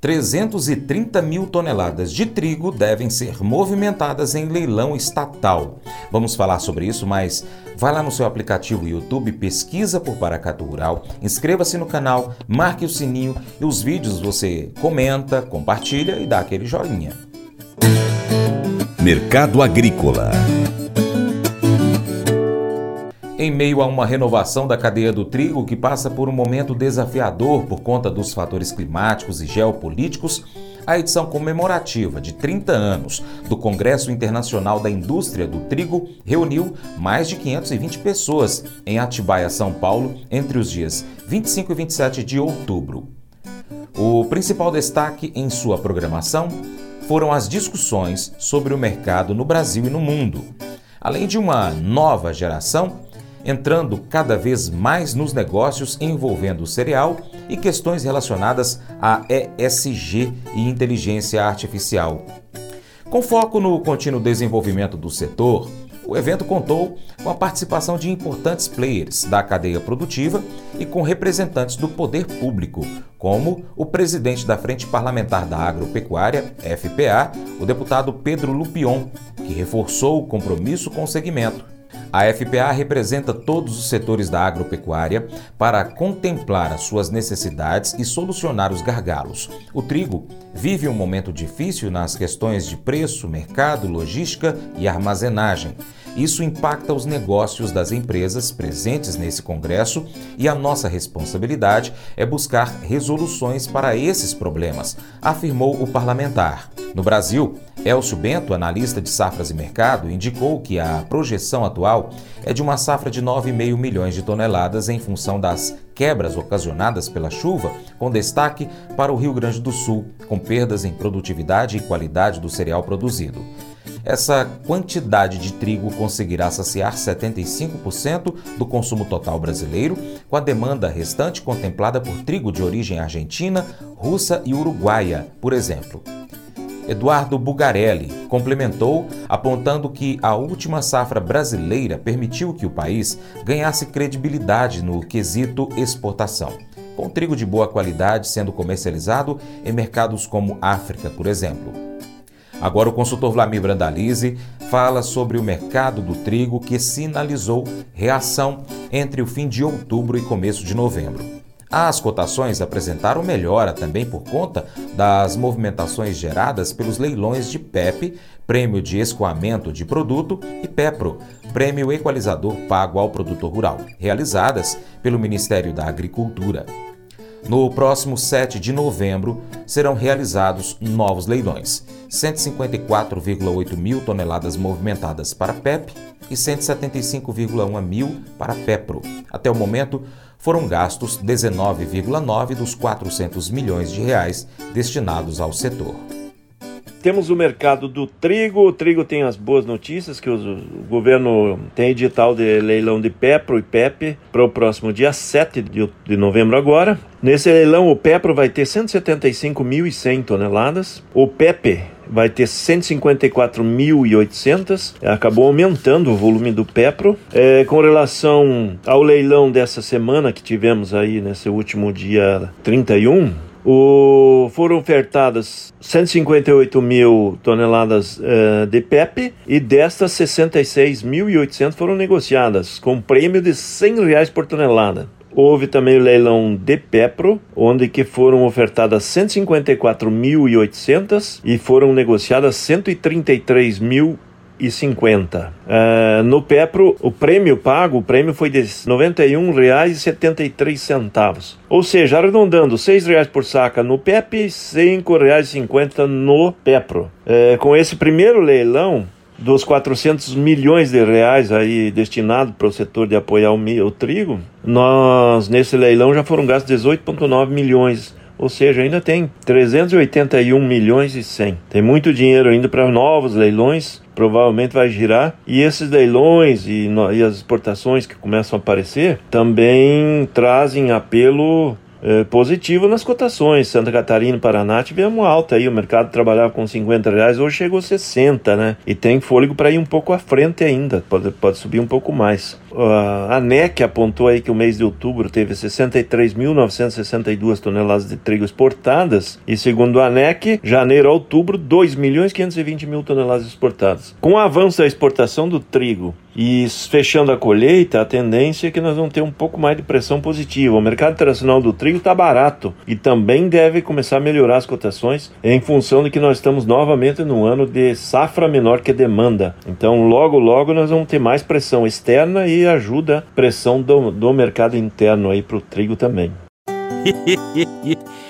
330 mil toneladas de trigo devem ser movimentadas em leilão estatal. Vamos falar sobre isso, mas vai lá no seu aplicativo YouTube, pesquisa por Paracatu Rural, inscreva-se no canal, marque o sininho e os vídeos você comenta, compartilha e dá aquele joinha. Mercado Agrícola em meio a uma renovação da cadeia do trigo que passa por um momento desafiador por conta dos fatores climáticos e geopolíticos, a edição comemorativa de 30 anos do Congresso Internacional da Indústria do Trigo reuniu mais de 520 pessoas em Atibaia, São Paulo, entre os dias 25 e 27 de outubro. O principal destaque em sua programação foram as discussões sobre o mercado no Brasil e no mundo, além de uma nova geração entrando cada vez mais nos negócios envolvendo o cereal e questões relacionadas a ESG e inteligência artificial. Com foco no contínuo desenvolvimento do setor, o evento contou com a participação de importantes players da cadeia produtiva e com representantes do poder público, como o presidente da Frente Parlamentar da Agropecuária, FPA, o deputado Pedro Lupion, que reforçou o compromisso com o segmento a FPA representa todos os setores da agropecuária para contemplar as suas necessidades e solucionar os gargalos. O trigo vive um momento difícil nas questões de preço, mercado, logística e armazenagem. Isso impacta os negócios das empresas presentes nesse congresso e a nossa responsabilidade é buscar resoluções para esses problemas, afirmou o parlamentar. No Brasil, Elcio Bento, analista de safras e mercado, indicou que a projeção atual é de uma safra de 9,5 milhões de toneladas em função das quebras ocasionadas pela chuva, com destaque para o Rio Grande do Sul, com perdas em produtividade e qualidade do cereal produzido. Essa quantidade de trigo conseguirá saciar 75% do consumo total brasileiro, com a demanda restante contemplada por trigo de origem argentina, russa e uruguaia, por exemplo. Eduardo Bugarelli complementou, apontando que a última safra brasileira permitiu que o país ganhasse credibilidade no quesito exportação, com trigo de boa qualidade sendo comercializado em mercados como África, por exemplo. Agora o consultor Vlamir Brandalize fala sobre o mercado do trigo que sinalizou reação entre o fim de outubro e começo de novembro. As cotações apresentaram melhora também por conta das movimentações geradas pelos leilões de PEP, Prêmio de Escoamento de Produto, e PEPRO, Prêmio Equalizador Pago ao Produtor Rural, realizadas pelo Ministério da Agricultura. No próximo 7 de novembro serão realizados novos leilões: 154,8 mil toneladas movimentadas para PEP e 175,1 mil para PEPRO. Até o momento, foram gastos 19,9 dos 400 milhões de reais destinados ao setor. Temos o mercado do trigo. O trigo tem as boas notícias que o, governo tem edital de leilão de PEPRO e PEP para o próximo dia 7 de, novembro agora. Nesse leilão o PEPRO vai ter 175.100 toneladas. O PEP vai ter 154.800, acabou aumentando o volume do PEPRO. É, com relação ao leilão dessa semana que tivemos aí nesse último dia 31, o, foram ofertadas 158 mil toneladas uh, de PEP e destas 66.800 foram negociadas com prêmio de 100 reais por tonelada. Houve também o leilão de Pepro, onde que foram ofertadas 154.800 e foram negociadas 133.000 e 50. Uh, no Pepro, o prêmio pago, o prêmio foi de R$ 91,73. Ou seja, arredondando, R$ 6,00 por saca no PEP e R$ 5,50 no Pepro. Uh, com esse primeiro leilão, dos 400 milhões de reais aí destinados para o setor de apoiar o, o trigo, nós nesse leilão já foram gastos 18,9 milhões ou seja, ainda tem 381 milhões e 100. Tem muito dinheiro ainda para novos leilões, provavelmente vai girar. E esses leilões e, e as exportações que começam a aparecer também trazem apelo é, positivo nas cotações. Santa Catarina e Paraná tivemos alta aí. O mercado trabalhava com 50 reais, hoje chegou a 60, né? E tem fôlego para ir um pouco à frente ainda, pode, pode subir um pouco mais. A ANEC apontou aí que o mês de outubro teve 63.962 toneladas de trigo exportadas e segundo a ANEC, janeiro a outubro, 2 milhões 520 mil toneladas exportadas. Com o avanço da exportação do trigo e fechando a colheita, a tendência é que nós vamos ter um pouco mais de pressão positiva. O mercado internacional do trigo está barato e também deve começar a melhorar as cotações em função de que nós estamos novamente no ano de safra menor que demanda. Então, logo, logo nós vamos ter mais pressão externa e ajuda pressão do, do mercado interno aí para o trigo também.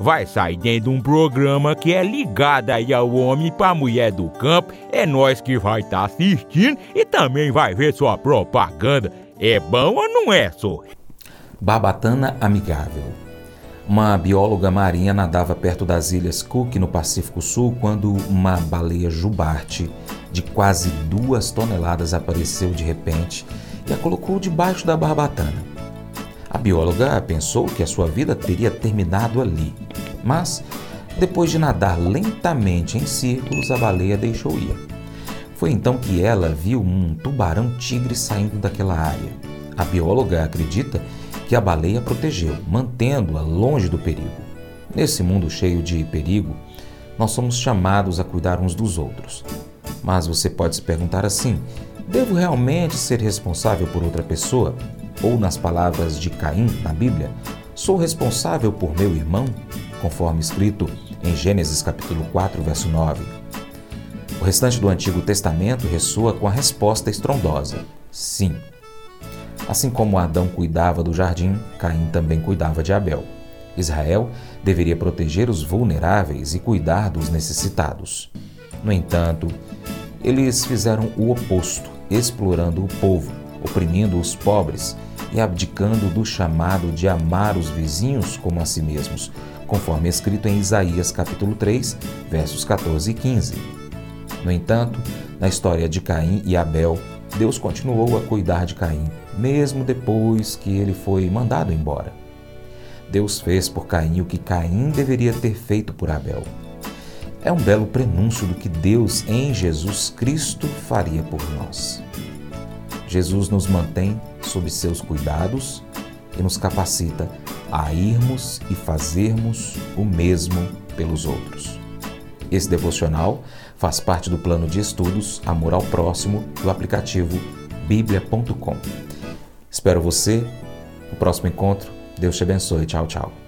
vai sair dentro de um programa que é ligado aí ao homem para mulher do campo. É nós que vai estar tá assistindo e também vai ver sua propaganda. É bom ou não é, só? Barbatana Amigável. Uma bióloga marinha nadava perto das ilhas Cook, no Pacífico Sul, quando uma baleia jubarte de quase duas toneladas apareceu de repente e a colocou debaixo da barbatana. A bióloga pensou que a sua vida teria terminado ali, mas depois de nadar lentamente em círculos, a baleia deixou ir. Foi então que ela viu um tubarão-tigre saindo daquela área. A bióloga acredita que a baleia protegeu, mantendo-a longe do perigo. Nesse mundo cheio de perigo, nós somos chamados a cuidar uns dos outros. Mas você pode se perguntar assim: devo realmente ser responsável por outra pessoa? Ou nas palavras de Caim na Bíblia, sou responsável por meu irmão, conforme escrito em Gênesis capítulo 4, verso 9. O restante do Antigo Testamento ressoa com a resposta estrondosa: sim. Assim como Adão cuidava do jardim, Caim também cuidava de Abel. Israel deveria proteger os vulneráveis e cuidar dos necessitados. No entanto, eles fizeram o oposto, explorando o povo, oprimindo os pobres e abdicando do chamado de amar os vizinhos como a si mesmos, conforme escrito em Isaías capítulo 3, versos 14 e 15. No entanto, na história de Caim e Abel, Deus continuou a cuidar de Caim, mesmo depois que ele foi mandado embora. Deus fez por Caim o que Caim deveria ter feito por Abel. É um belo prenúncio do que Deus em Jesus Cristo faria por nós. Jesus nos mantém sob seus cuidados e nos capacita a irmos e fazermos o mesmo pelos outros. Esse devocional faz parte do plano de estudos Amor ao Próximo do aplicativo bíblia.com. Espero você no próximo encontro. Deus te abençoe. Tchau, tchau.